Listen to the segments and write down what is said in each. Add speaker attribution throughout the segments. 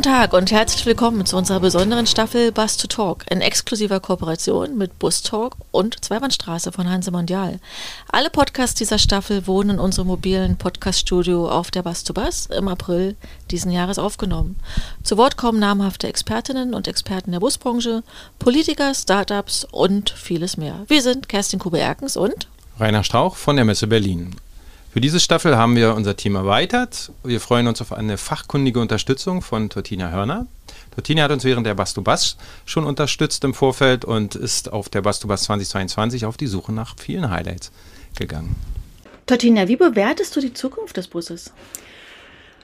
Speaker 1: Guten Tag und herzlich willkommen zu unserer besonderen Staffel Bus to Talk in exklusiver Kooperation mit Bus Talk und Zweibahnstraße von Hanse Mondial. Alle Podcasts dieser Staffel wurden in unserem mobilen Podcaststudio auf der Bus to Bus im April diesen Jahres aufgenommen. Zu Wort kommen namhafte Expertinnen und Experten der Busbranche, Politiker, Startups und vieles mehr. Wir sind Kerstin Kube-Erkens und
Speaker 2: Rainer Strauch von der Messe Berlin. Für diese Staffel haben wir unser Team erweitert. Wir freuen uns auf eine fachkundige Unterstützung von Tortina Hörner. Tortina hat uns während der Bastubas schon unterstützt im Vorfeld und ist auf der Bastubas 2022 auf die Suche nach vielen Highlights gegangen.
Speaker 1: Tortina, wie bewertest du die Zukunft des Busses?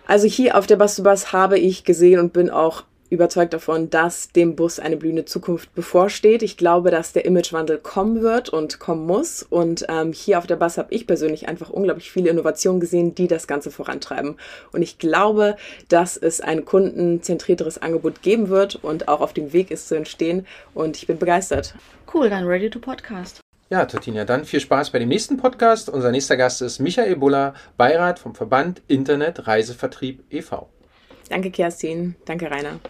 Speaker 3: Also hier auf der Bastubas habe ich gesehen und bin auch überzeugt davon, dass dem Bus eine blühende Zukunft bevorsteht. Ich glaube, dass der Imagewandel kommen wird und kommen muss. Und ähm, hier auf der Bus habe ich persönlich einfach unglaublich viele Innovationen gesehen, die das Ganze vorantreiben. Und ich glaube, dass es ein kundenzentrierteres Angebot geben wird und auch auf dem Weg ist zu entstehen. Und ich bin begeistert.
Speaker 1: Cool, dann ready to podcast.
Speaker 2: Ja, Tortina, dann viel Spaß bei dem nächsten Podcast. Unser nächster Gast ist Michael Buller, Beirat vom Verband Internet Reisevertrieb e.V.
Speaker 3: Danke, Kerstin. Danke, Rainer.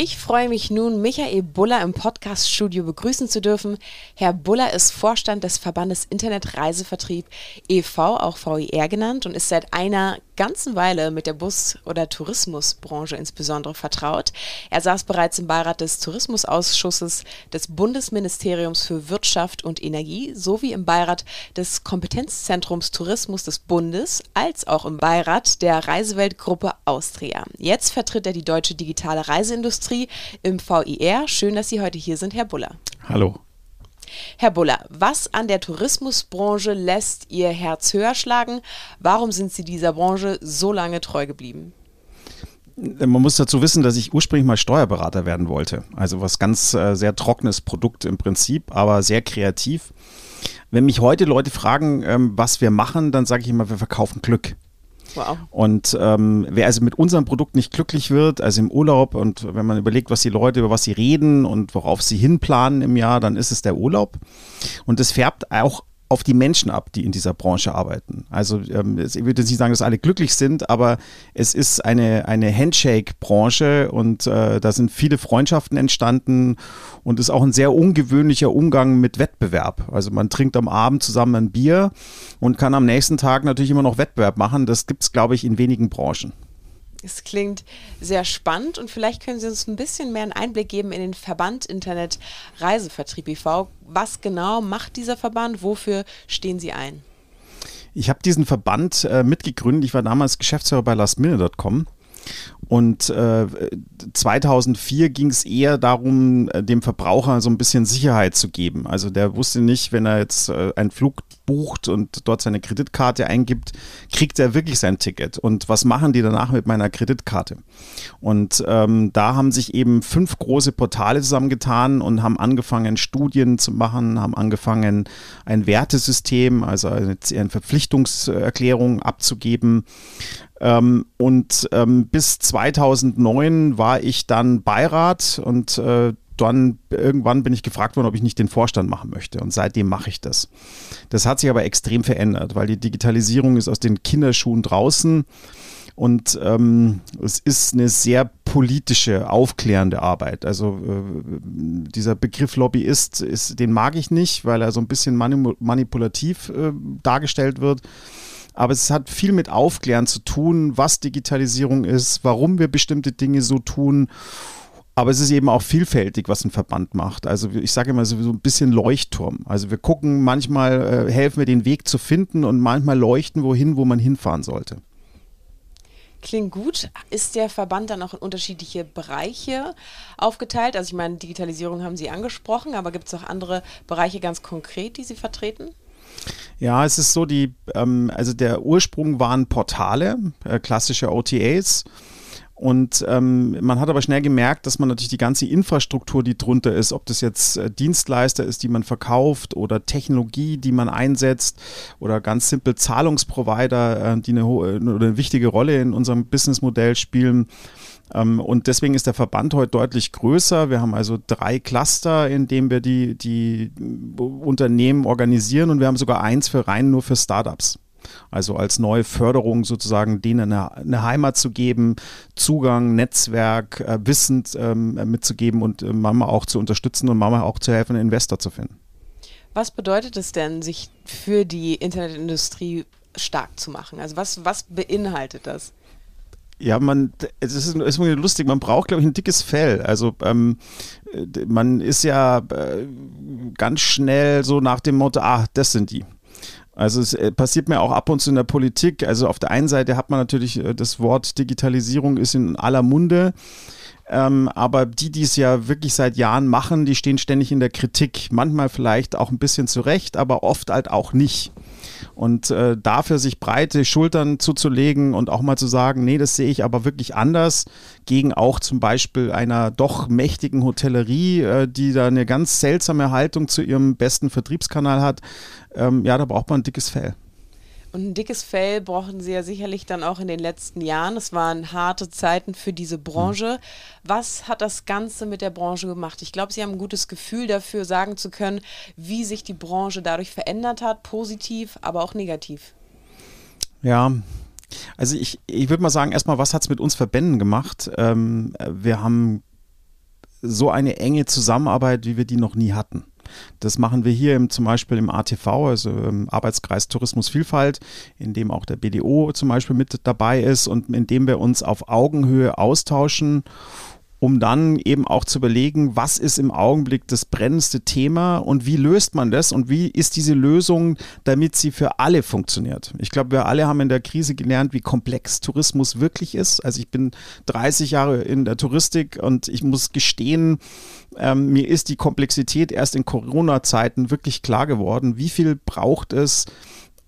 Speaker 4: Ich freue mich nun, Michael Buller im Podcast-Studio begrüßen zu dürfen. Herr Buller ist Vorstand des Verbandes Internet Reisevertrieb e.V., auch VIR genannt, und ist seit einer ganzen Weile mit der Bus- oder Tourismusbranche insbesondere vertraut. Er saß bereits im Beirat des Tourismusausschusses des Bundesministeriums für Wirtschaft und Energie sowie im Beirat des Kompetenzzentrums Tourismus des Bundes als auch im Beirat der Reiseweltgruppe Austria. Jetzt vertritt er die deutsche digitale Reiseindustrie im VIR. Schön, dass Sie heute hier sind, Herr Buller.
Speaker 5: Hallo.
Speaker 4: Herr Buller, was an der Tourismusbranche lässt Ihr Herz höher schlagen? Warum sind Sie dieser Branche so lange treu geblieben?
Speaker 5: Man muss dazu wissen, dass ich ursprünglich mal Steuerberater werden wollte. Also was ganz äh, sehr trockenes Produkt im Prinzip, aber sehr kreativ. Wenn mich heute Leute fragen, ähm, was wir machen, dann sage ich immer, wir verkaufen Glück. Wow. Und ähm, wer also mit unserem Produkt nicht glücklich wird, also im Urlaub und wenn man überlegt, was die Leute, über was sie reden und worauf sie hinplanen im Jahr, dann ist es der Urlaub. Und es färbt auch auf die Menschen ab, die in dieser Branche arbeiten. Also ähm, ich würde nicht sagen, dass alle glücklich sind, aber es ist eine, eine Handshake-Branche und äh, da sind viele Freundschaften entstanden und ist auch ein sehr ungewöhnlicher Umgang mit Wettbewerb. Also man trinkt am Abend zusammen ein Bier und kann am nächsten Tag natürlich immer noch Wettbewerb machen. Das gibt es, glaube ich, in wenigen Branchen.
Speaker 4: Es klingt sehr spannend und vielleicht können Sie uns ein bisschen mehr einen Einblick geben in den Verband Internet Reisevertrieb e.V. Was genau macht dieser Verband? Wofür stehen Sie ein?
Speaker 5: Ich habe diesen Verband äh, mitgegründet. Ich war damals Geschäftsführer bei lastminute.com und äh, 2004 ging es eher darum, äh, dem Verbraucher so ein bisschen Sicherheit zu geben. Also der wusste nicht, wenn er jetzt äh, einen Flug bucht und dort seine Kreditkarte eingibt, kriegt er wirklich sein Ticket. Und was machen die danach mit meiner Kreditkarte? Und ähm, da haben sich eben fünf große Portale zusammengetan und haben angefangen, Studien zu machen, haben angefangen, ein Wertesystem, also eine, eine Verpflichtungserklärung abzugeben. Ähm, und ähm, bis 2009 war ich dann Beirat und äh, dann irgendwann bin ich gefragt worden, ob ich nicht den Vorstand machen möchte. Und seitdem mache ich das. Das hat sich aber extrem verändert, weil die Digitalisierung ist aus den Kinderschuhen draußen. Und ähm, es ist eine sehr politische, aufklärende Arbeit. Also äh, dieser Begriff Lobbyist, ist, den mag ich nicht, weil er so ein bisschen manipulativ äh, dargestellt wird. Aber es hat viel mit Aufklären zu tun, was Digitalisierung ist, warum wir bestimmte Dinge so tun. Aber es ist eben auch vielfältig, was ein Verband macht. Also ich sage immer so, ein bisschen Leuchtturm. Also wir gucken, manchmal äh, helfen wir den Weg zu finden und manchmal leuchten wohin, wo man hinfahren sollte.
Speaker 4: Klingt gut. Ist der Verband dann auch in unterschiedliche Bereiche aufgeteilt? Also ich meine, Digitalisierung haben Sie angesprochen, aber gibt es auch andere Bereiche ganz konkret, die Sie vertreten?
Speaker 5: Ja, es ist so, die, ähm, also der Ursprung waren Portale, äh, klassische OTAs. Und ähm, man hat aber schnell gemerkt, dass man natürlich die ganze Infrastruktur, die drunter ist, ob das jetzt äh, Dienstleister ist, die man verkauft oder Technologie, die man einsetzt oder ganz simpel Zahlungsprovider, äh, die eine, äh, eine wichtige Rolle in unserem Businessmodell spielen, und deswegen ist der Verband heute deutlich größer. Wir haben also drei Cluster, in denen wir die, die Unternehmen organisieren und wir haben sogar eins für rein nur für Startups. Also als neue Förderung sozusagen denen eine, eine Heimat zu geben, Zugang, Netzwerk, äh, Wissend ähm, mitzugeben und äh, Mama auch zu unterstützen und Mama auch zu helfen, einen Investor zu finden.
Speaker 4: Was bedeutet es denn, sich für die Internetindustrie stark zu machen? Also was, was beinhaltet das?
Speaker 5: Ja, man, es ist, ist lustig, man braucht, glaube ich, ein dickes Fell. Also ähm, man ist ja äh, ganz schnell so nach dem Motto, ah, das sind die. Also es äh, passiert mir auch ab und zu in der Politik. Also auf der einen Seite hat man natürlich äh, das Wort Digitalisierung ist in aller Munde. Ähm, aber die, die es ja wirklich seit Jahren machen, die stehen ständig in der Kritik. Manchmal vielleicht auch ein bisschen zurecht, aber oft halt auch nicht. Und äh, dafür sich breite Schultern zuzulegen und auch mal zu sagen, nee, das sehe ich aber wirklich anders, gegen auch zum Beispiel einer doch mächtigen Hotellerie, äh, die da eine ganz seltsame Haltung zu ihrem besten Vertriebskanal hat, ähm, ja, da braucht man ein dickes Fell.
Speaker 4: Und ein dickes Fell brauchen sie ja sicherlich dann auch in den letzten Jahren. Es waren harte Zeiten für diese Branche. Was hat das Ganze mit der Branche gemacht? Ich glaube, Sie haben ein gutes Gefühl dafür, sagen zu können, wie sich die Branche dadurch verändert hat, positiv, aber auch negativ.
Speaker 5: Ja, also ich, ich würde mal sagen, erstmal, was hat es mit uns Verbänden gemacht? Ähm, wir haben so eine enge Zusammenarbeit, wie wir die noch nie hatten. Das machen wir hier im, zum Beispiel im ATV, also im Arbeitskreis Tourismus Vielfalt, in dem auch der BDO zum Beispiel mit dabei ist und in dem wir uns auf Augenhöhe austauschen um dann eben auch zu überlegen, was ist im Augenblick das brennendste Thema und wie löst man das und wie ist diese Lösung, damit sie für alle funktioniert. Ich glaube, wir alle haben in der Krise gelernt, wie komplex Tourismus wirklich ist. Also ich bin 30 Jahre in der Touristik und ich muss gestehen, ähm, mir ist die Komplexität erst in Corona-Zeiten wirklich klar geworden. Wie viel braucht es,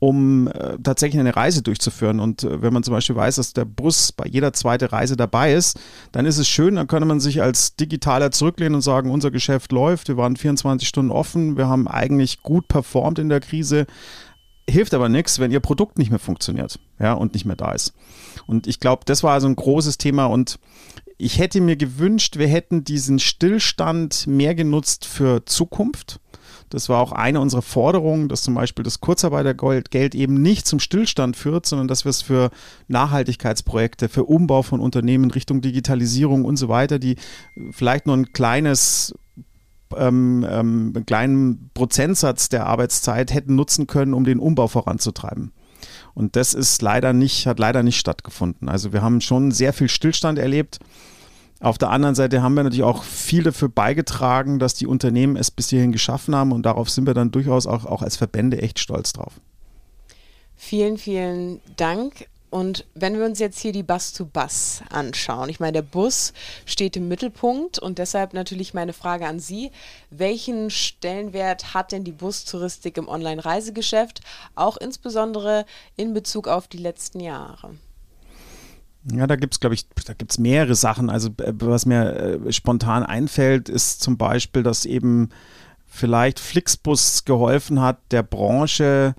Speaker 5: um äh, tatsächlich eine Reise durchzuführen. Und äh, wenn man zum Beispiel weiß, dass der Bus bei jeder zweiten Reise dabei ist, dann ist es schön, dann könnte man sich als Digitaler zurücklehnen und sagen, unser Geschäft läuft, wir waren 24 Stunden offen, wir haben eigentlich gut performt in der Krise. Hilft aber nichts, wenn ihr Produkt nicht mehr funktioniert ja, und nicht mehr da ist. Und ich glaube, das war also ein großes Thema und ich hätte mir gewünscht, wir hätten diesen Stillstand mehr genutzt für Zukunft das war auch eine unserer Forderungen, dass zum Beispiel das Kurzarbeitergeld eben nicht zum Stillstand führt, sondern dass wir es für Nachhaltigkeitsprojekte, für Umbau von Unternehmen Richtung Digitalisierung und so weiter, die vielleicht nur ein kleines ähm, ähm, einen kleinen Prozentsatz der Arbeitszeit hätten nutzen können, um den Umbau voranzutreiben. Und das ist leider nicht, hat leider nicht stattgefunden. Also wir haben schon sehr viel Stillstand erlebt. Auf der anderen Seite haben wir natürlich auch viel dafür beigetragen, dass die Unternehmen es bis hierhin geschaffen haben und darauf sind wir dann durchaus auch, auch als Verbände echt stolz drauf.
Speaker 4: Vielen, vielen Dank. Und wenn wir uns jetzt hier die Bus-to-Bus anschauen, ich meine, der Bus steht im Mittelpunkt und deshalb natürlich meine Frage an Sie. Welchen Stellenwert hat denn die Bustouristik im Online-Reisegeschäft, auch insbesondere in Bezug auf die letzten Jahre?
Speaker 5: Ja, da gibt es, glaube ich, da gibt es mehrere Sachen. Also äh, was mir äh, spontan einfällt, ist zum Beispiel, dass eben vielleicht Flixbus geholfen hat, der Branche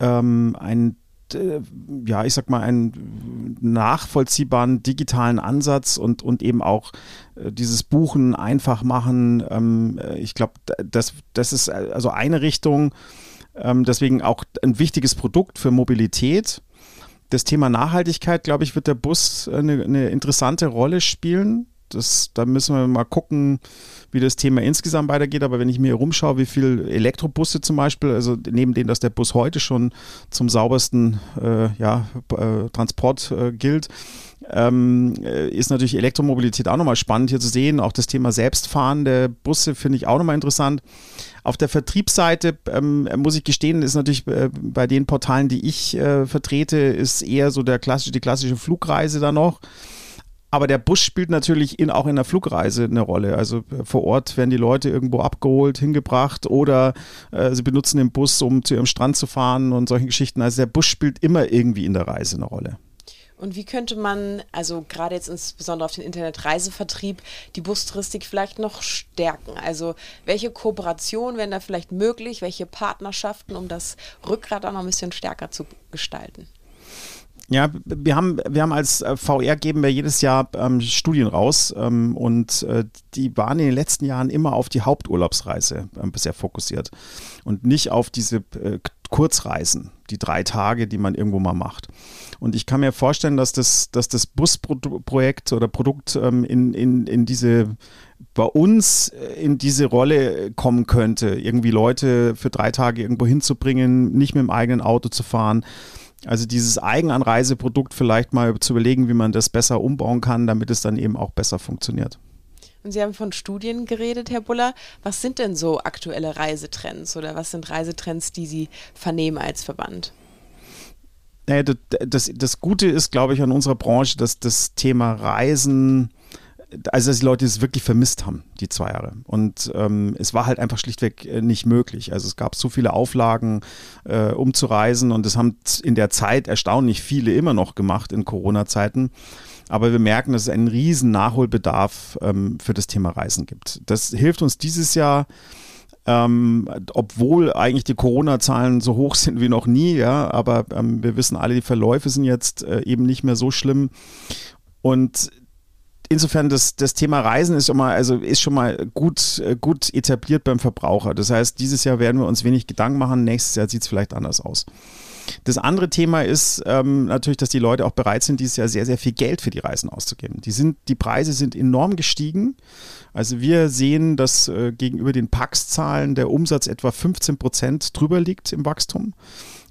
Speaker 5: ähm, ein äh, ja, ich sag mal, einen nachvollziehbaren digitalen Ansatz und, und eben auch äh, dieses Buchen einfach machen. Ähm, äh, ich glaube, das, das ist also eine Richtung. Ähm, deswegen auch ein wichtiges Produkt für Mobilität das Thema Nachhaltigkeit, glaube ich, wird der Bus eine, eine interessante Rolle spielen. Das, da müssen wir mal gucken, wie das Thema insgesamt weitergeht. Aber wenn ich mir rumschaue, wie viele Elektrobusse zum Beispiel, also neben denen, dass der Bus heute schon zum saubersten äh, ja, äh, Transport äh, gilt, ähm, äh, ist natürlich Elektromobilität auch nochmal spannend hier zu sehen. Auch das Thema selbstfahrende Busse finde ich auch nochmal interessant. Auf der Vertriebsseite ähm, muss ich gestehen, ist natürlich äh, bei den Portalen, die ich äh, vertrete, ist eher so der klassische, die klassische Flugreise da noch. Aber der Bus spielt natürlich in, auch in der Flugreise eine Rolle. Also äh, vor Ort werden die Leute irgendwo abgeholt, hingebracht oder äh, sie benutzen den Bus, um zu ihrem Strand zu fahren und solche Geschichten. Also der Bus spielt immer irgendwie in der Reise eine Rolle.
Speaker 4: Und wie könnte man, also gerade jetzt insbesondere auf den Internetreisevertrieb, die Bustouristik vielleicht noch stärken? Also welche Kooperationen wären da vielleicht möglich? Welche Partnerschaften, um das Rückgrat auch noch ein bisschen stärker zu gestalten?
Speaker 5: Ja, wir haben, wir haben als äh, VR geben wir jedes Jahr ähm, Studien raus ähm, und äh, die waren in den letzten Jahren immer auf die Haupturlaubsreise äh, bisher fokussiert und nicht auf diese äh, Kurzreisen, die drei Tage, die man irgendwo mal macht. Und ich kann mir vorstellen, dass das, dass das Busprojekt oder Produkt ähm, in, in, in diese bei uns in diese Rolle kommen könnte, irgendwie Leute für drei Tage irgendwo hinzubringen, nicht mit dem eigenen Auto zu fahren. Also dieses Eigenanreiseprodukt vielleicht mal zu überlegen, wie man das besser umbauen kann, damit es dann eben auch besser funktioniert.
Speaker 4: Und Sie haben von Studien geredet, Herr Buller. Was sind denn so aktuelle Reisetrends oder was sind Reisetrends, die Sie vernehmen als Verband?
Speaker 5: Naja, das, das, Gute ist, glaube ich, an unserer Branche, dass das Thema Reisen also dass die Leute es wirklich vermisst haben, die zwei Jahre. Und ähm, es war halt einfach schlichtweg äh, nicht möglich. Also es gab so viele Auflagen, äh, um zu reisen und das haben in der Zeit erstaunlich viele immer noch gemacht in Corona-Zeiten. Aber wir merken, dass es einen riesen Nachholbedarf ähm, für das Thema Reisen gibt. Das hilft uns dieses Jahr. Ähm, obwohl eigentlich die Corona-Zahlen so hoch sind wie noch nie, ja, aber ähm, wir wissen alle, die Verläufe sind jetzt äh, eben nicht mehr so schlimm. Und insofern das, das Thema Reisen ist schon mal, also ist schon mal gut, äh, gut etabliert beim Verbraucher. Das heißt, dieses Jahr werden wir uns wenig Gedanken machen, nächstes Jahr sieht es vielleicht anders aus. Das andere Thema ist ähm, natürlich, dass die Leute auch bereit sind, dieses Jahr sehr, sehr viel Geld für die Reisen auszugeben. Die, sind, die Preise sind enorm gestiegen. Also wir sehen, dass äh, gegenüber den Pax-Zahlen der Umsatz etwa 15 Prozent drüber liegt im Wachstum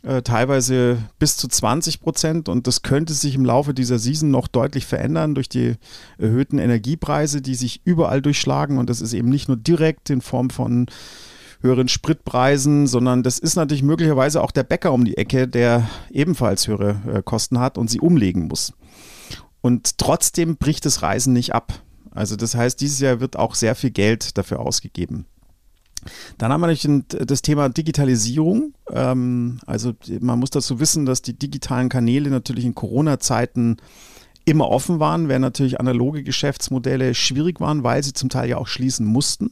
Speaker 5: äh, teilweise bis zu 20 Prozent und das könnte sich im Laufe dieser Season noch deutlich verändern durch die erhöhten Energiepreise, die sich überall durchschlagen und das ist eben nicht nur direkt in Form von höheren Spritpreisen, sondern das ist natürlich möglicherweise auch der Bäcker um die Ecke, der ebenfalls höhere äh, Kosten hat und sie umlegen muss. Und trotzdem bricht das Reisen nicht ab. Also das heißt, dieses Jahr wird auch sehr viel Geld dafür ausgegeben. Dann haben wir natürlich das Thema Digitalisierung. Ähm, also man muss dazu wissen, dass die digitalen Kanäle natürlich in Corona-Zeiten immer offen waren, während natürlich analoge Geschäftsmodelle schwierig waren, weil sie zum Teil ja auch schließen mussten.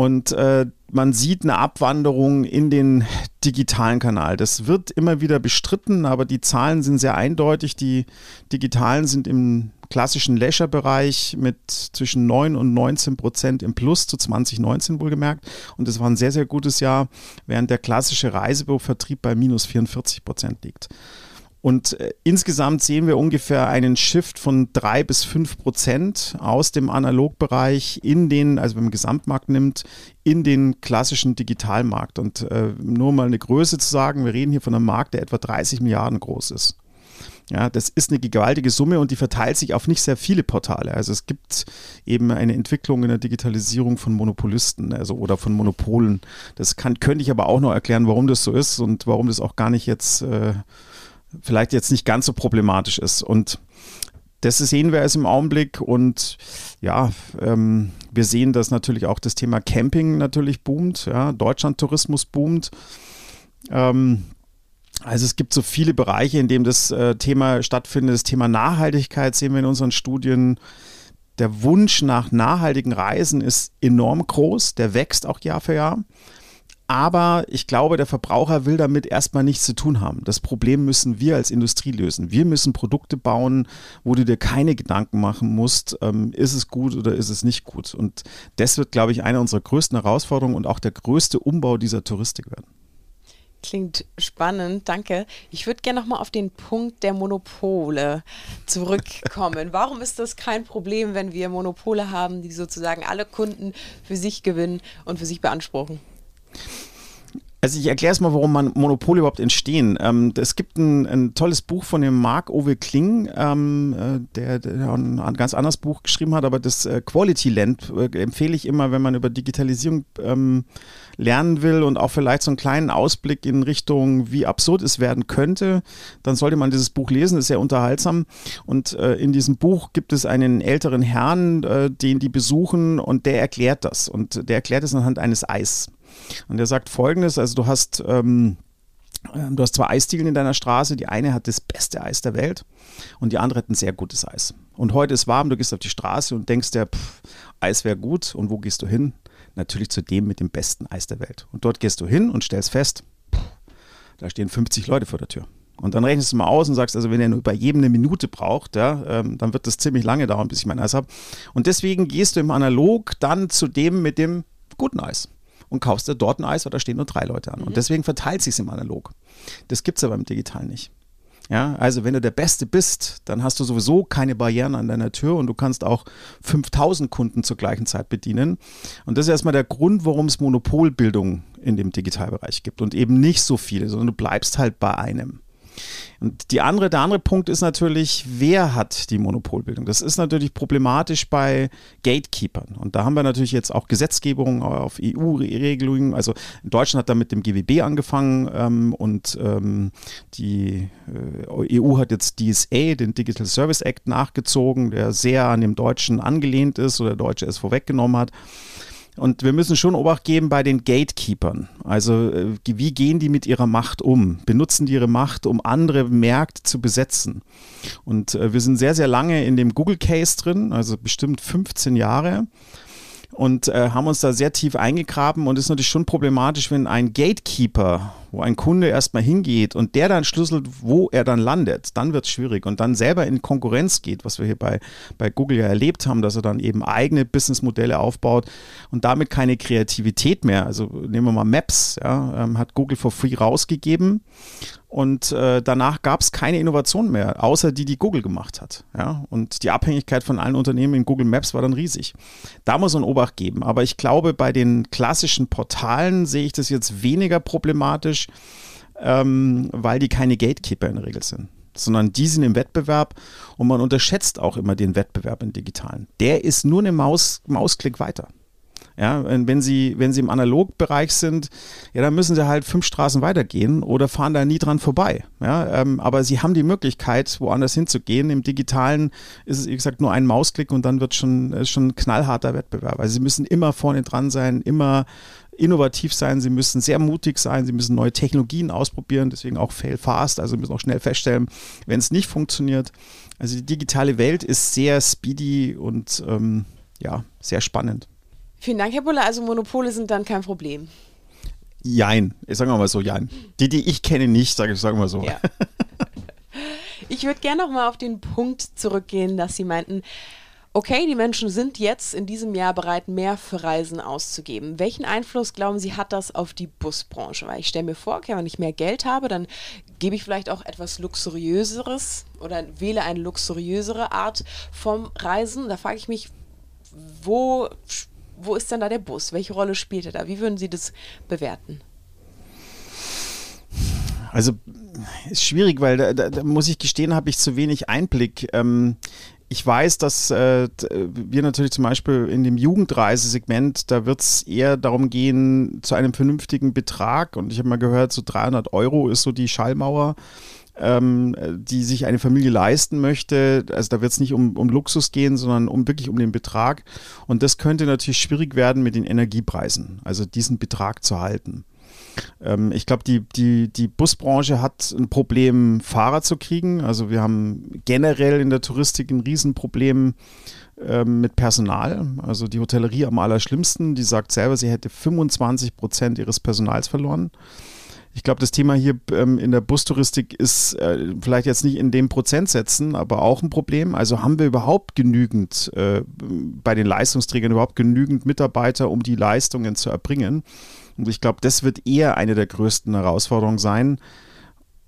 Speaker 5: Und äh, man sieht eine Abwanderung in den digitalen Kanal. Das wird immer wieder bestritten, aber die Zahlen sind sehr eindeutig. Die digitalen sind im klassischen Leisure-Bereich mit zwischen 9 und 19 Prozent im Plus zu 2019 wohlgemerkt. Und das war ein sehr, sehr gutes Jahr, während der klassische Reisebürovertrieb bei minus 44 Prozent liegt. Und äh, insgesamt sehen wir ungefähr einen Shift von drei bis fünf Prozent aus dem Analogbereich in den, also wenn man Gesamtmarkt nimmt, in den klassischen Digitalmarkt. Und äh, nur mal eine Größe zu sagen, wir reden hier von einem Markt, der etwa 30 Milliarden groß ist. Ja, das ist eine gewaltige Summe und die verteilt sich auf nicht sehr viele Portale. Also es gibt eben eine Entwicklung in der Digitalisierung von Monopolisten, also oder von Monopolen. Das kann, könnte ich aber auch noch erklären, warum das so ist und warum das auch gar nicht jetzt äh, vielleicht jetzt nicht ganz so problematisch ist. Und das sehen wir es im Augenblick und ja, ähm, wir sehen, dass natürlich auch das Thema Camping natürlich boomt, ja, Deutschland-Tourismus boomt. Ähm, also es gibt so viele Bereiche, in denen das äh, Thema stattfindet. Das Thema Nachhaltigkeit sehen wir in unseren Studien. Der Wunsch nach nachhaltigen Reisen ist enorm groß, der wächst auch Jahr für Jahr. Aber ich glaube, der Verbraucher will damit erstmal nichts zu tun haben. Das Problem müssen wir als Industrie lösen. Wir müssen Produkte bauen, wo du dir keine Gedanken machen musst, ähm, ist es gut oder ist es nicht gut. Und das wird, glaube ich, eine unserer größten Herausforderungen und auch der größte Umbau dieser Touristik werden.
Speaker 4: Klingt spannend, danke. Ich würde gerne nochmal auf den Punkt der Monopole zurückkommen. Warum ist das kein Problem, wenn wir Monopole haben, die sozusagen alle Kunden für sich gewinnen und für sich beanspruchen?
Speaker 5: Also ich erkläre es mal, warum man Monopole überhaupt entstehen. Ähm, es gibt ein, ein, tolles Buch von dem Marc-Ove Kling, ähm, äh, der, der, ein ganz anderes Buch geschrieben hat, aber das äh, Quality Land äh, empfehle ich immer, wenn man über Digitalisierung ähm, lernen will und auch vielleicht so einen kleinen Ausblick in Richtung, wie absurd es werden könnte, dann sollte man dieses Buch lesen, ist sehr unterhaltsam. Und äh, in diesem Buch gibt es einen älteren Herrn, äh, den die besuchen und der erklärt das. Und der erklärt es anhand eines Eis. Und er sagt folgendes: Also, du hast. Ähm, ähm, Du hast zwei Eisdielen in deiner Straße. Die eine hat das beste Eis der Welt und die andere hat ein sehr gutes Eis. Und heute ist warm, du gehst auf die Straße und denkst dir, pff, Eis wäre gut. Und wo gehst du hin? Natürlich zu dem mit dem besten Eis der Welt. Und dort gehst du hin und stellst fest, da stehen 50 Leute vor der Tür. Und dann rechnest du mal aus und sagst, also wenn er nur bei jedem eine Minute braucht, ja, ähm, dann wird das ziemlich lange dauern, bis ich mein Eis habe. Und deswegen gehst du im Analog dann zu dem mit dem guten Eis. Und kaufst dir dort ein Eis, weil da stehen nur drei Leute an. Mhm. Und deswegen verteilt sich es im Analog. Das gibt es aber im Digital nicht. Ja, also wenn du der Beste bist, dann hast du sowieso keine Barrieren an deiner Tür und du kannst auch 5000 Kunden zur gleichen Zeit bedienen. Und das ist erstmal der Grund, warum es Monopolbildung in dem Digitalbereich gibt und eben nicht so viele, sondern du bleibst halt bei einem. Und die andere, der andere Punkt ist natürlich, wer hat die Monopolbildung? Das ist natürlich problematisch bei Gatekeepers. Und da haben wir natürlich jetzt auch Gesetzgebung auf EU-Regelungen. Also in Deutschland hat da mit dem GWB angefangen ähm, und ähm, die äh, EU hat jetzt DSA, den Digital Service Act, nachgezogen, der sehr an dem Deutschen angelehnt ist oder der Deutsche es vorweggenommen hat. Und wir müssen schon Obacht geben bei den Gatekeepern. Also äh, wie gehen die mit ihrer Macht um? Benutzen die ihre Macht, um andere Märkte zu besetzen? Und äh, wir sind sehr, sehr lange in dem Google-Case drin, also bestimmt 15 Jahre und äh, haben uns da sehr tief eingegraben und ist natürlich schon problematisch, wenn ein Gatekeeper, wo ein Kunde erstmal hingeht und der dann schlüsselt, wo er dann landet, dann wird es schwierig und dann selber in Konkurrenz geht, was wir hier bei, bei Google ja erlebt haben, dass er dann eben eigene Businessmodelle aufbaut und damit keine Kreativität mehr. Also nehmen wir mal Maps, ja, ähm, hat Google for free rausgegeben und äh, danach gab es keine Innovation mehr, außer die, die Google gemacht hat. Ja? Und die Abhängigkeit von allen Unternehmen in Google Maps war dann riesig. Da muss man Obacht geben. Aber ich glaube, bei den klassischen Portalen sehe ich das jetzt weniger problematisch, ähm, weil die keine Gatekeeper in der Regel sind sondern die sind im Wettbewerb und man unterschätzt auch immer den Wettbewerb im Digitalen. Der ist nur eine Maus, Mausklick weiter. Ja, wenn sie, wenn sie im Analogbereich sind, ja, dann müssen sie halt fünf Straßen weitergehen oder fahren da nie dran vorbei. Ja, ähm, aber sie haben die Möglichkeit, woanders hinzugehen. Im Digitalen ist es, wie gesagt, nur ein Mausklick und dann wird schon, ist schon ein knallharter Wettbewerb. Also sie müssen immer vorne dran sein, immer innovativ sein, sie müssen sehr mutig sein, sie müssen neue Technologien ausprobieren, deswegen auch fail fast, also müssen auch schnell feststellen, wenn es nicht funktioniert. Also die digitale Welt ist sehr speedy und ähm, ja, sehr spannend.
Speaker 4: Vielen Dank, Herr Buller. Also Monopole sind dann kein Problem.
Speaker 5: Jein. Sagen wir mal so, jein. Die, die ich kenne, nicht, sage ich, sagen wir so. Ja.
Speaker 4: Ich würde gerne noch mal auf den Punkt zurückgehen, dass Sie meinten, okay, die Menschen sind jetzt in diesem Jahr bereit, mehr für Reisen auszugeben. Welchen Einfluss, glauben Sie, hat das auf die Busbranche? Weil ich stelle mir vor, okay, wenn ich mehr Geld habe, dann gebe ich vielleicht auch etwas luxuriöseres oder wähle eine luxuriösere Art vom Reisen. Da frage ich mich, wo wo ist denn da der Bus? Welche Rolle spielt er da? Wie würden Sie das bewerten?
Speaker 5: Also ist schwierig, weil da, da, da muss ich gestehen, habe ich zu wenig Einblick. Ähm, ich weiß, dass äh, wir natürlich zum Beispiel in dem Jugendreisesegment, da wird es eher darum gehen, zu einem vernünftigen Betrag. Und ich habe mal gehört, so 300 Euro ist so die Schallmauer ähm, die sich eine Familie leisten möchte. Also da wird es nicht um, um Luxus gehen, sondern um wirklich um den Betrag. Und das könnte natürlich schwierig werden mit den Energiepreisen, also diesen Betrag zu halten. Ähm, ich glaube, die, die, die Busbranche hat ein Problem, Fahrer zu kriegen. Also wir haben generell in der Touristik ein Riesenproblem ähm, mit Personal. Also die Hotellerie am allerschlimmsten, die sagt selber, sie hätte 25 Prozent ihres Personals verloren. Ich glaube, das Thema hier ähm, in der Bustouristik ist äh, vielleicht jetzt nicht in den Prozentsätzen, aber auch ein Problem. Also haben wir überhaupt genügend äh, bei den Leistungsträgern überhaupt genügend Mitarbeiter, um die Leistungen zu erbringen? Und ich glaube, das wird eher eine der größten Herausforderungen sein,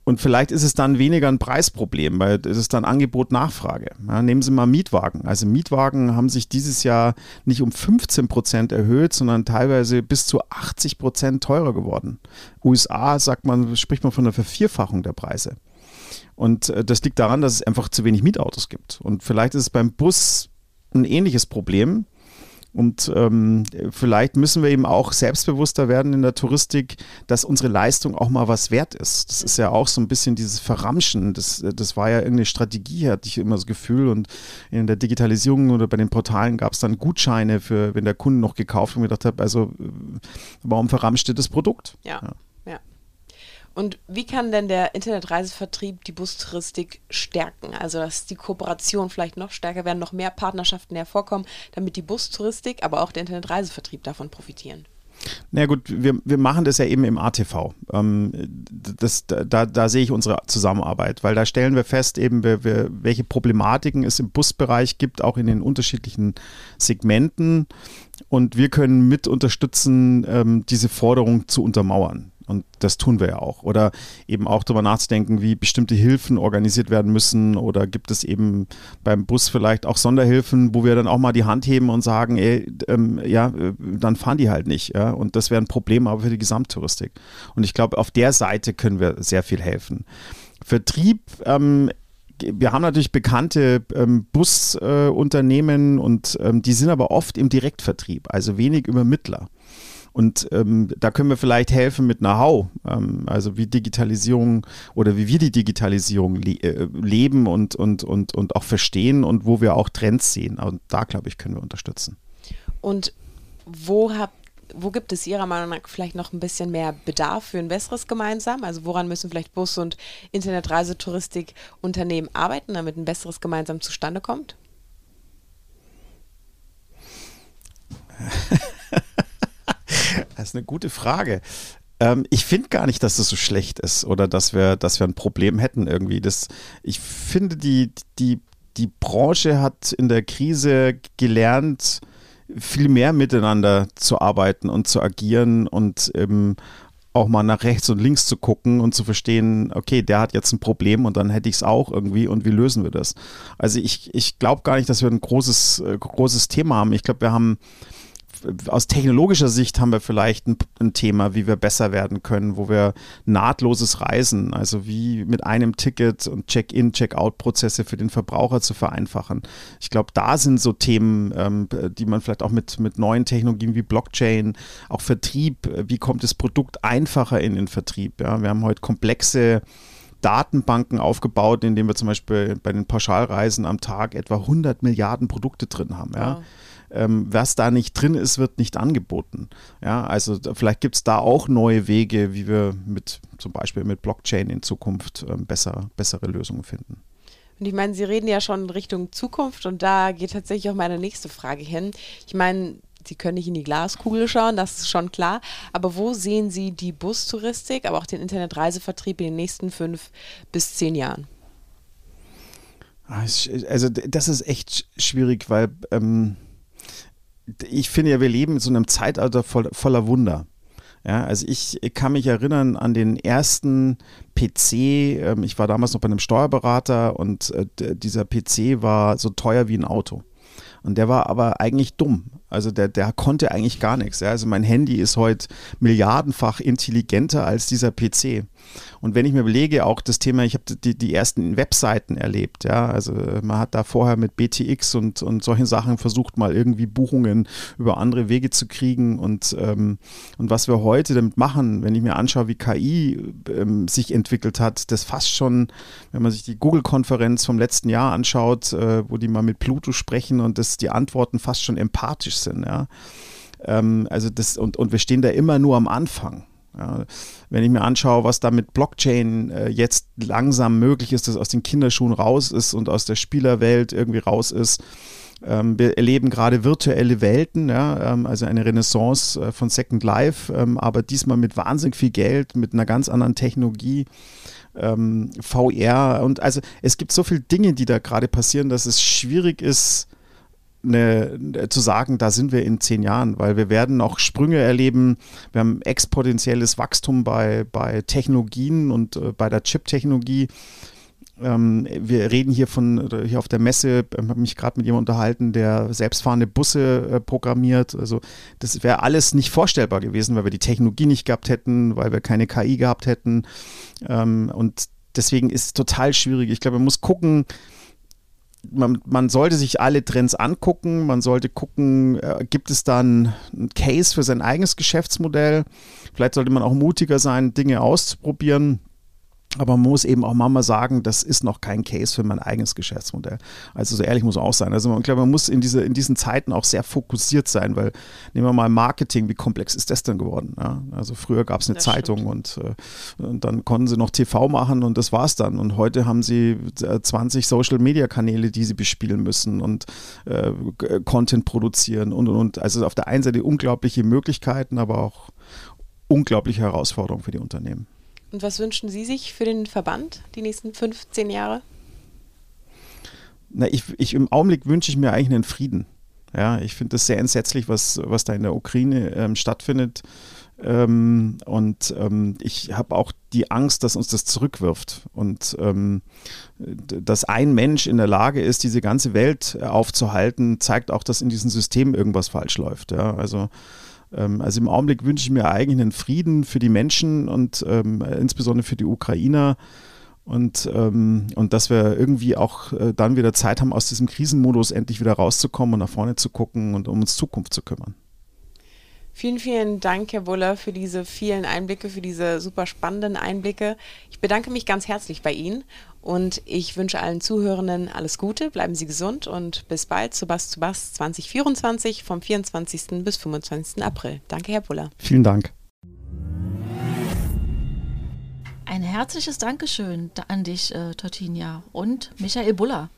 Speaker 5: und vielleicht ist es dann weniger ein Preisproblem, weil es ist dann Angebot-Nachfrage. Ja, nehmen Sie mal Mietwagen. Also Mietwagen haben sich dieses Jahr nicht um 15 Prozent erhöht, sondern teilweise bis zu 80 Prozent teurer geworden. USA sagt man, spricht man von einer Vervierfachung der Preise. Und äh, das liegt daran, dass es einfach zu wenig Mietautos gibt. Und vielleicht ist es beim Bus ein ähnliches Problem. Und ähm, vielleicht müssen wir eben auch selbstbewusster werden in der Touristik, dass unsere Leistung auch mal was wert ist. Das ist ja auch so ein bisschen dieses Verramschen. Das, das war ja irgendeine Strategie, hatte ich immer das Gefühl. Und in der Digitalisierung oder bei den Portalen gab es dann Gutscheine für, wenn der Kunde noch gekauft und gedacht hat, also warum verramscht ihr das Produkt?
Speaker 4: ja. ja. Und wie kann denn der Internetreisevertrieb die Bustouristik stärken? Also, dass die Kooperation vielleicht noch stärker werden, noch mehr Partnerschaften hervorkommen, damit die Bustouristik, aber auch der Internetreisevertrieb davon profitieren?
Speaker 5: Na gut, wir, wir machen das ja eben im ATV. Ähm, das, da, da sehe ich unsere Zusammenarbeit, weil da stellen wir fest, eben wir, wir, welche Problematiken es im Busbereich gibt, auch in den unterschiedlichen Segmenten. Und wir können mit unterstützen, ähm, diese Forderung zu untermauern. Und das tun wir ja auch. Oder eben auch darüber nachzudenken, wie bestimmte Hilfen organisiert werden müssen. Oder gibt es eben beim Bus vielleicht auch Sonderhilfen, wo wir dann auch mal die Hand heben und sagen, ey, ähm, ja, äh, dann fahren die halt nicht. Ja? Und das wäre ein Problem aber für die Gesamttouristik. Und ich glaube, auf der Seite können wir sehr viel helfen. Vertrieb ähm, wir haben natürlich bekannte ähm, Busunternehmen äh, und ähm, die sind aber oft im Direktvertrieb, also wenig über Mittler. Und ähm, da können wir vielleicht helfen mit Know-how, ähm, also wie Digitalisierung oder wie wir die Digitalisierung le äh, leben und, und, und, und auch verstehen und wo wir auch Trends sehen. Und da, glaube ich, können wir unterstützen.
Speaker 4: Und wo habt wo gibt es Ihrer Meinung nach vielleicht noch ein bisschen mehr Bedarf für ein besseres gemeinsam? Also woran müssen vielleicht Bus- und Internetreisetouristik-Unternehmen arbeiten, damit ein besseres gemeinsam zustande kommt?
Speaker 5: Das ist eine gute Frage. Ähm, ich finde gar nicht, dass das so schlecht ist oder dass wir, dass wir ein Problem hätten irgendwie. Das, ich finde, die, die, die Branche hat in der Krise gelernt, viel mehr miteinander zu arbeiten und zu agieren und eben auch mal nach rechts und links zu gucken und zu verstehen, okay, der hat jetzt ein Problem und dann hätte ich es auch irgendwie und wie lösen wir das? Also ich, ich glaube gar nicht, dass wir ein großes, äh, großes Thema haben. Ich glaube, wir haben aus technologischer Sicht haben wir vielleicht ein, ein, Thema, wie wir besser werden können, wo wir nahtloses Reisen, also wie mit einem Ticket und Check-in, Check-out-Prozesse für den Verbraucher zu vereinfachen. Ich glaube, da sind so Themen, ähm, die man vielleicht auch mit, mit neuen Technologien wie Blockchain, auch Vertrieb, wie kommt das Produkt einfacher in den Vertrieb? Ja? Wir haben heute komplexe Datenbanken aufgebaut, in denen wir zum Beispiel bei den Pauschalreisen am Tag etwa 100 Milliarden Produkte drin haben. Ja? Wow ähm, was da nicht drin ist, wird nicht angeboten. Ja, also vielleicht gibt es da auch neue Wege, wie wir mit zum Beispiel mit Blockchain in Zukunft ähm, besser, bessere Lösungen finden.
Speaker 4: Und ich meine, Sie reden ja schon in Richtung Zukunft und da geht tatsächlich auch meine nächste Frage hin. Ich meine, Sie können nicht in die Glaskugel schauen, das ist schon klar. Aber wo sehen Sie die Bustouristik, aber auch den Internetreisevertrieb in den nächsten fünf bis zehn Jahren?
Speaker 5: Ah, also das ist echt schwierig, weil ähm, ich finde ja, wir leben in so einem Zeitalter voll, voller Wunder. Ja, also ich, kann mich erinnern an den ersten PC. Ähm, ich war damals noch bei einem Steuerberater und äh, dieser PC war so teuer wie ein Auto. Und der war aber eigentlich dumm. Also der, der konnte eigentlich gar nichts. Ja. Also mein Handy ist heute milliardenfach intelligenter als dieser PC. Und wenn ich mir überlege, auch das Thema, ich habe die, die ersten Webseiten erlebt, ja, also man hat da vorher mit BTX und, und solchen Sachen versucht, mal irgendwie Buchungen über andere Wege zu kriegen und, ähm, und was wir heute damit machen, wenn ich mir anschaue, wie KI ähm, sich entwickelt hat, das fast schon, wenn man sich die Google-Konferenz vom letzten Jahr anschaut, äh, wo die mal mit Pluto sprechen und das die Antworten fast schon empathisch sind, ja. Ähm, also das, und, und wir stehen da immer nur am Anfang. Ja, wenn ich mir anschaue, was da mit Blockchain äh, jetzt langsam möglich ist, dass aus den Kinderschuhen raus ist und aus der Spielerwelt irgendwie raus ist. Ähm, wir erleben gerade virtuelle Welten, ja, ähm, also eine Renaissance äh, von Second Life, ähm, aber diesmal mit wahnsinnig viel Geld, mit einer ganz anderen Technologie. Ähm, VR und also es gibt so viele Dinge, die da gerade passieren, dass es schwierig ist, eine, zu sagen, da sind wir in zehn Jahren, weil wir werden noch Sprünge erleben. Wir haben exponentielles Wachstum bei, bei Technologien und äh, bei der Chip-Technologie. Ähm, wir reden hier von, hier auf der Messe, ich habe mich gerade mit jemandem unterhalten, der selbstfahrende Busse äh, programmiert. Also das wäre alles nicht vorstellbar gewesen, weil wir die Technologie nicht gehabt hätten, weil wir keine KI gehabt hätten. Ähm, und deswegen ist es total schwierig. Ich glaube, man muss gucken, man, man, sollte sich alle Trends angucken, man sollte gucken, äh, gibt es dann einen Case für sein eigenes Geschäftsmodell. Vielleicht sollte man auch mutiger sein, Dinge auszuprobieren. Aber man muss eben auch mal sagen, das ist noch kein Case für mein eigenes Geschäftsmodell. Also so ehrlich muss man auch sein. Also ich glaube, man muss in, diese, in diesen Zeiten auch sehr fokussiert sein, weil nehmen wir mal Marketing, wie komplex ist das denn geworden? Ja? Also früher gab es eine das Zeitung und, äh, und, dann konnten sie noch TV machen und das war's dann. Und heute haben sie 20 Social-Media-Kanäle, die sie bespielen müssen und äh, Content produzieren und, und, und. Also auf der einen Seite unglaubliche Möglichkeiten, aber auch unglaubliche Herausforderungen für die Unternehmen.
Speaker 4: Und was wünschen Sie sich für den Verband die nächsten 15 Jahre?
Speaker 5: Na, ich, ich, Im Augenblick wünsche ich mir eigentlich einen Frieden. Ja, ich finde das sehr entsetzlich, was, was da in der Ukraine ähm, stattfindet. Ähm, und ähm, ich habe auch die Angst, dass uns das zurückwirft. Und ähm, dass ein Mensch in der Lage ist, diese ganze Welt aufzuhalten, zeigt auch, dass in diesem System irgendwas falsch läuft. Ja, also also im Augenblick wünsche ich mir eigentlich einen Frieden für die Menschen und ähm, insbesondere für die Ukrainer. Und, ähm, und dass wir irgendwie auch äh, dann wieder Zeit haben, aus diesem Krisenmodus endlich wieder rauszukommen und nach vorne zu gucken und um uns Zukunft zu kümmern.
Speaker 4: Vielen, vielen Dank, Herr Buller, für diese vielen Einblicke, für diese super spannenden Einblicke. Ich bedanke mich ganz herzlich bei Ihnen und ich wünsche allen Zuhörenden alles Gute, bleiben Sie gesund und bis bald zu Bass zu Bass 2024 vom 24. bis 25. April. Danke, Herr Buller.
Speaker 5: Vielen Dank.
Speaker 1: Ein herzliches Dankeschön an dich, äh, Tortinia und Michael Buller.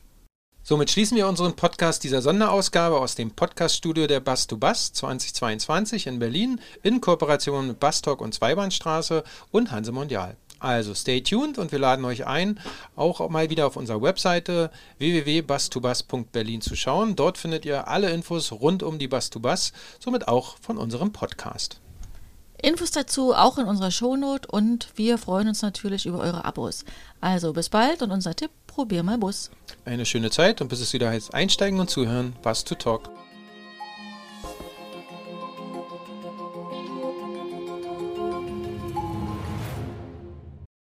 Speaker 2: Somit schließen wir unseren Podcast dieser Sonderausgabe aus dem Podcaststudio der Bass to Bass 2022 in Berlin in Kooperation mit Bass Talk und Zweibahnstraße und Hanse Mondial. Also stay tuned und wir laden euch ein, auch mal wieder auf unserer Webseite www.bus2bus.berlin zu schauen. Dort findet ihr alle Infos rund um die Bus to Bus, somit auch von unserem Podcast.
Speaker 1: Infos dazu auch in unserer Shownote und wir freuen uns natürlich über eure Abos. Also bis bald und unser Tipp, probier mal Bus.
Speaker 2: Eine schöne Zeit und bis es wieder heißt einsteigen und zuhören, Bus to Talk.